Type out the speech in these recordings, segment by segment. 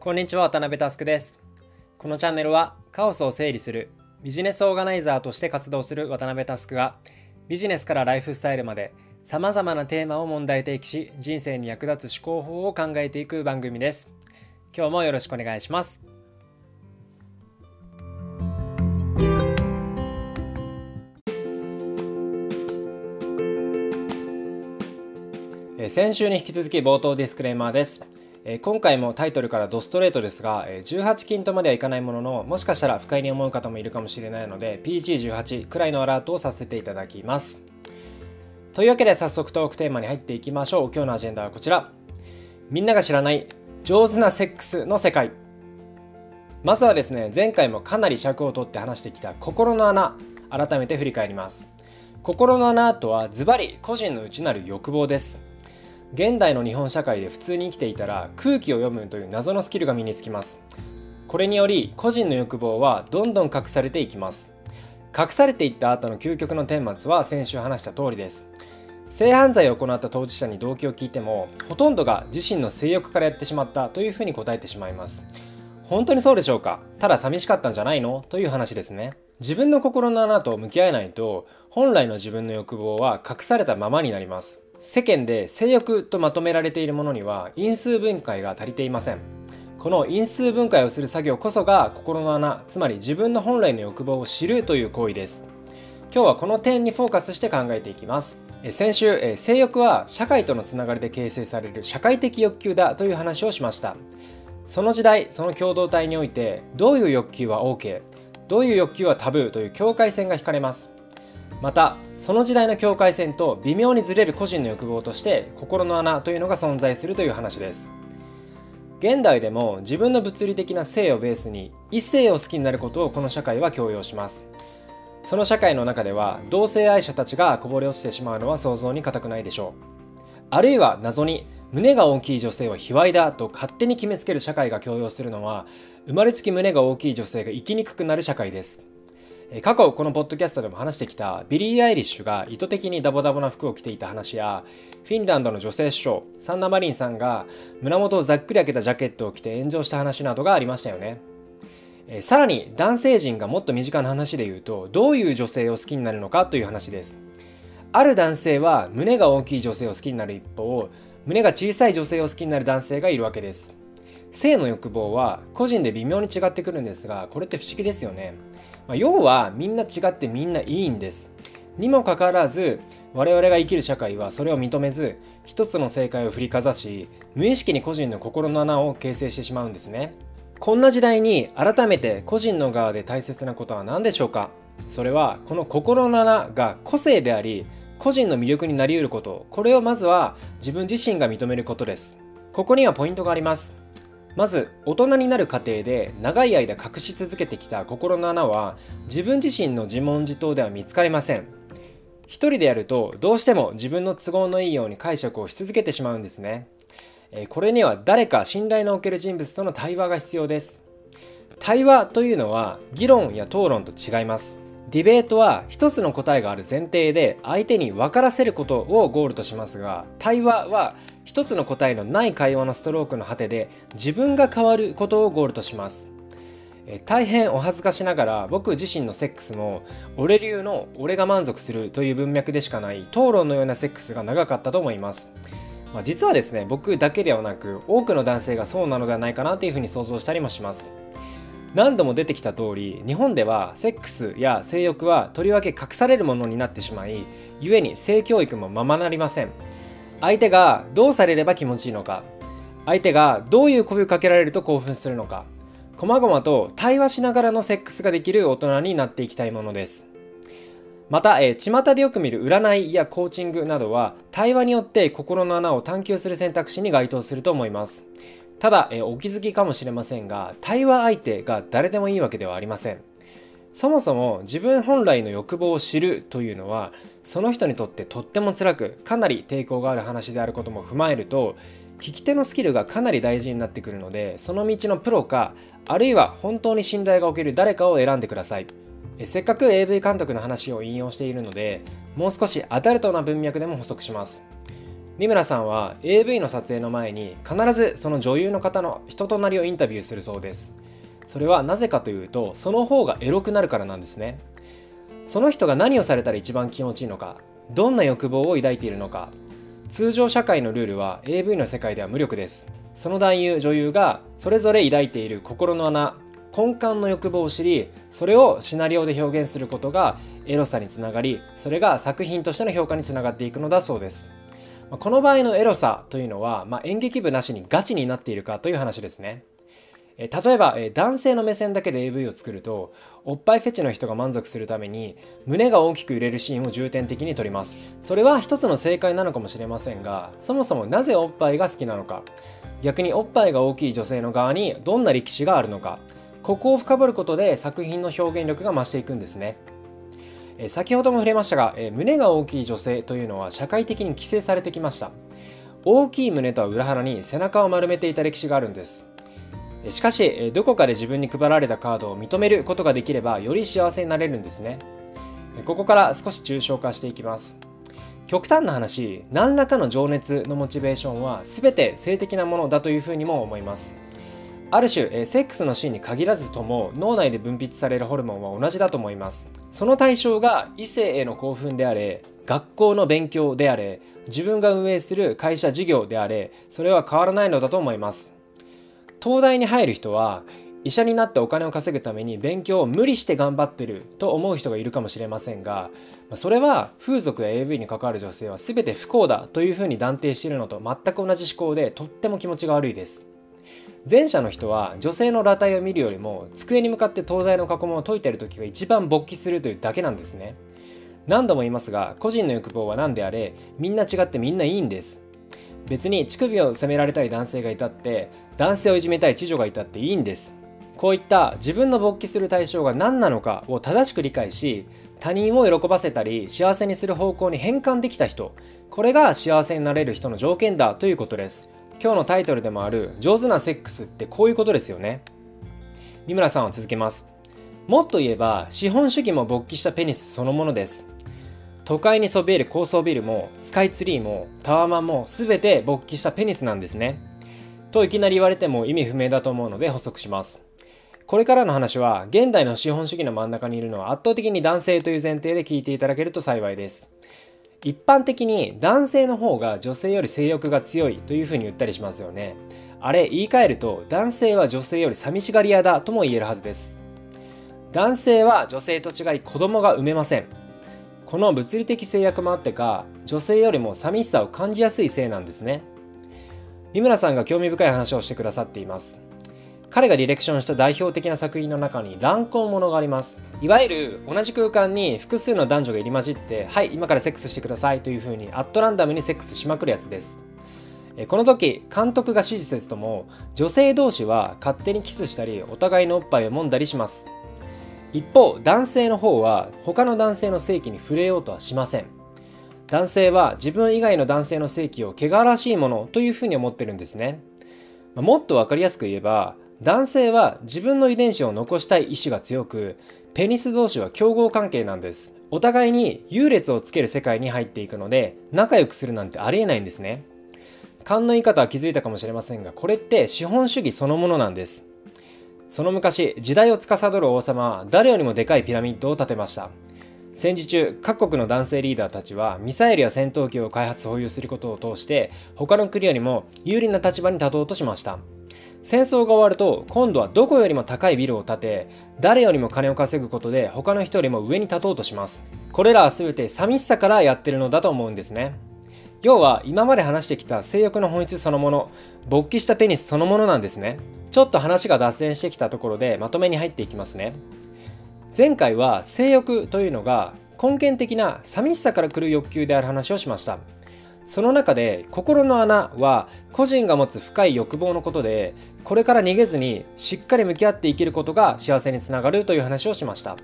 こんにちは渡辺佑です。このチャンネルはカオスを整理するビジネスオーガナイザーとして活動する渡辺佑がビジネスからライフスタイルまでさまざまなテーマを問題提起し人生に役立つ思考法を考えていく番組です。今日もよろしくお願いします。先週に引き続き冒頭ディスクレーマーです。え今回もタイトルからドストレートですがえ18金とまではいかないもののもしかしたら不快に思う方もいるかもしれないので PG18 くらいのアラートをさせていただきます。というわけで早速トークテーマに入っていきましょう。今日のアジェンダはこちら。みんなが知らない上手なセックスの世界。まずはですね前回もかなり尺を取って話してきた心の穴改めて振り返ります。心の穴とはズバリ個人の内なる欲望です。現代の日本社会で普通に生きていたら空気を読むという謎のスキルが身につきます。これにより個人の欲望はどんどん隠されていきます。隠されていった後の究極の顛末は先週話した通りです。性犯罪を行った当事者に動機を聞いてもほとんどが自身の性欲からやってしまったというふうに答えてしまいます。本当にそうでしょうか？ただ寂しかったんじゃないの？という話ですね。自分の心の穴と向き合えないと本来の自分の欲望は隠されたままになります。世間で性欲とまとめられているものには因数分解が足りていません。この因数分解をする作業こそが心の穴つまり自分の本来の欲望を知るという行為です。今日はこの点にフォーカスして考えていきます。先週性欲は社会とのつながりで形成される社会的欲求だという話をしました。その時代その共同体においてどういう欲求は OK どういう欲求はタブーという境界線が引かれます。またその時代の境界線と微妙にずれる個人の欲望として心の穴というのが存在するという話です。現代でも自分の物理的な性をベースに異性を好きになることをこの社会は強要します。その社会の中では同性愛者たちがこぼれ落ちてしまうのは想像に難くないでしょう。あるいは謎に胸が大きい女性は卑猥だと勝手に決めつける社会が強要するのは生まれつき胸が大きい女性が生きにくくなる社会です。過去このポッドキャストでも話してきたビリー・アイリッシュが意図的にダボダボな服を着ていた話やフィンランドの女性首相サンナ・マリンさんが胸元をざっくり開けたジャケットを着て炎上した話などがありましたよね。さらに男性陣がもっと身近な話で言うとどういう女性を好きになるのかという話です。ある男性は胸が大きい女性を好きになる一方胸が小さい女性を好きになる男性がいるわけです。性の欲望は個人で微妙に違ってくるんですがこれって不思議ですよね。まあ、要はみんな違ってみんないいんです。にもかかわらず我々が生きる社会はそれを認めず一つの正解を振りかざし無意識に個人の心の穴を形成してしまうんですね。こんな時代に改めて個人の側で大切なことは何でしょうか？それはこの心の穴が個性であり個人の魅力になりうることこれをまずは自分自身が認めることですここにはポイントがありますまず大人になる過程で長い間隠し続けてきた心の穴は自分自身の自問自答では見つかりません。一人でやるとどうしても自分の都合のいいように解釈をし続けてしまうんですね。これには誰か信頼のおける人物との対話が必要です。対話というのは議論や討論と違います。ディベートは一つの答えがある前提で相手に分からせることをゴールとしますが対話は一つの答えのない会話のストロークの果てで自分が変わることをゴールとします。大変お恥ずかしながら僕自身のセックスも俺流の俺が満足するという文脈でしかない討論のようなセックスが長かったと思います、まあ、実はですね僕だけではなく多くの男性がそうなのではないかなというふうに想像したりもします。何度も出てきた通り日本ではセックスや性欲はとりわけ隠されるものになってしまい故に性教育もままなりません。相手がどうされれば気持ちいいのか相手がどういう声をかけられると興奮するのか細々と対話しながらのセックスができる大人になっていきたいものです。また、えー、巷でよく見る占いやコーチングなどは対話によって心の穴を探求する選択肢に該当すると思います。ただ、えお気づきかもしれませんが対話相手が誰でもいいわけではありません。そもそも自分本来の欲望を知るというのはその人にとってとっても辛くかなり抵抗がある話であることも踏まえると聞き手のスキルがかなり大事になってくるのでその道のプロかあるいは本当に信頼がおける誰かを選んでください。せっかく AV 監督の話を引用しているのでもう少しアダルトな文脈でも補足します。三村さんは AV の撮影の前に必ずその女優の方の人となりをインタビューするそうです。それはなぜかというとその方がエロくなるからなんですね。その人が何をされたら一番気持ちいいのかどんな欲望を抱いているのか通常社会のルールは AV の世界では無力です。その男優女優がそれぞれ抱いている心の穴根幹の欲望を知りそれをシナリオで表現することがエロさにつながりそれが作品としての評価につながっていくのだそうです。この場合のエロさというのは、まあ、演劇部なしにガチになっているかという話ですね。例えば男性の目線だけで AV を作るとおっぱいフェチの人が満足するために胸が大きく揺れるシーンを重点的に撮ります。それは一つの正解なのかもしれませんがそもそもなぜおっぱいが好きなのか。逆におっぱいが大きい女性の側にどんな歴史があるのか。ここを深掘ることで作品の表現力が増していくんですね。先ほども触れましたが胸が大きい女性というのは社会的に規制されてきました。大きい胸とは裏腹に背中を丸めていた歴史があるんです。しかしどこかで自分に配られたカードを認めることができればより幸せになれるんですね。ここから少し抽象化していきます。極端な話何らかの情熱のモチベーションは全て性的なものだというふうにも思います。ある種えセックスのシーンに限らずとも脳内で分泌されるホルモンは同じだと思います。その対象が異性への興奮であれ学校の勉強であれ自分が運営する会社事業であれそれは変わらないのだと思います。東大に入る人は医者になってお金を稼ぐために勉強を無理して頑張ってると思う人がいるかもしれませんがそれは風俗や AV に関わる女性は全て不幸だというふうに断定しているのと全く同じ思考でとっても気持ちが悪いです。前者の人は女性の裸体を見るよりも机に向かって東大の過去問を解いている時が一番勃起するというだけなんですね。何度も言いますが個人の欲望は何であれみんな違ってみんないいんです。別に乳首を責められたい男性がいたって男性をいじめたい知女がいたっていいんです。こういった自分の勃起する対象が何なのかを正しく理解し他人を喜ばせたり幸せにする方向に変換できた人。これが幸せになれる人の条件だということです。今日のタイトルでもある上手なセックスってこういうことですよね。三村さんは続けます。もっと言えば資本主義も勃起したペニスそのものです。都会にそびえる高層ビルもスカイツリーもタワマンも全て勃起したペニスなんですね。といきなり言われても意味不明だと思うので補足します。これからの話は現代の資本主義の真ん中にいるのは圧倒的に男性という前提で聞いていただけると幸いです。一般的に男性の方が女性より性欲が強いというふうに言ったりしますよね。あれ言い換えると男性は女性より寂しがり屋だとも言えるはずです。男性は女性と違い子供が産めません。この物理的制約もあってか女性よりも寂しさを感じやすいせいなんですね。三村さんが興味深い話をしてくださっています。彼がディレクションした代表的な作品の中に乱婚ものがあります。いわゆる同じ空間に複数の男女が入り混じってはい今からセックスしてくださいという風にアットランダムにセックスしまくるやつです。この時監督が指示せずとも女性同士は勝手にキスしたりお互いのおっぱいを揉んだりします。一方男性の方は他の男性の性器に触れようとはしません。男性は自分以外の男性の性器を汚らしいものというふうに思ってるんですね。もっと分かりやすく言えば男性は自分の遺伝子を残したい意志が強くペニス同士は競合関係なんです。お互いに優劣をつける世界に入っていくので仲良くするなんてありえないんですね。勘の言い方は気づいたかもしれませんがこれって資本主義そのものなんです。その昔時代を司る王様は誰よりもでかいピラミッドを建てました。戦時中各国の男性リーダーたちはミサイルや戦闘機を開発保有することを通して他の国よりも有利な立場に立とうとしました。戦争が終わると今度はどこよりも高いビルを建て誰よりも金を稼ぐことで他の人よりも上に立とうとします。これらは全て寂しさからやってるのだと思うんですね。要は今まで話してきた性欲の本質そのもの勃起したペニスそのものなんですね。ちょっと話が脱線してきたところでまとめに入っていきますね。前回は性欲というのが根源的な寂しさから来る欲求である話をしました。その中で心の穴は個人が持つ深い欲望のことでこれから逃げずにしっかり向き合って生きることが幸せにつながるという話をしました。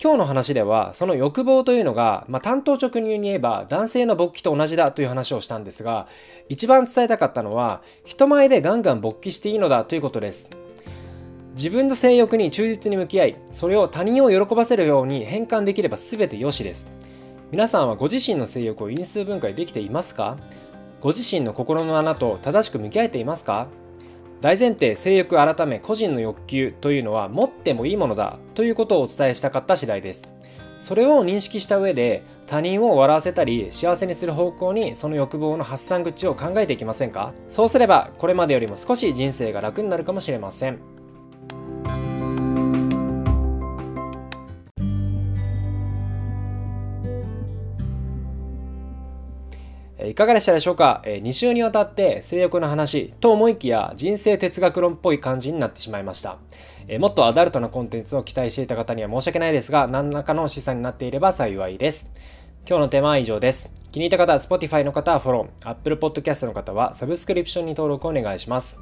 今日の話ではその欲望というのが、まあ、単刀直入に言えば男性の勃起と同じだという話をしたんですが一番伝えたかったのは人前でガンガン勃起していいのだということです。自分の性欲に忠実に向き合いそれを他人を喜ばせるように変換できれば全て良しです。皆さんはご自身の性欲を因数分解できていますか？ご自身の心の穴と正しく向き合えていますか？大前提性欲改め個人の欲求というのは持ってもいいものだということをお伝えしたかった次第です。それを認識した上で他人を笑わせたり幸せにする方向にその欲望の発散口を考えていきませんか？そうすればこれまでよりも少し人生が楽になるかもしれません。いかがでしたでしょうか？2週にわたって性欲の話と思いきや人生哲学論っぽい感じになってしまいました。もっとアダルトなコンテンツを期待していた方には申し訳ないですが何らかの資産になっていれば幸いです。今日のテーマは以上です。気に入った方は Spotify の方はフォロー Apple Podcast の方はサブスクリプションに登録お願いします。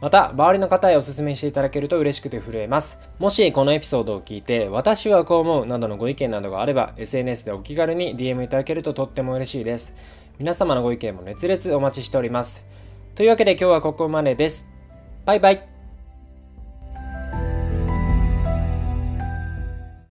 また、周りの方へお勧めしていただけると嬉しくて震えます。もしこのエピソードを聞いて、私はこう思うなどのご意見などがあれば、SNS でお気軽に DM いただけるととっても嬉しいです。皆様のご意見も熱烈お待ちしております。というわけで今日はここまでです。バイバイ。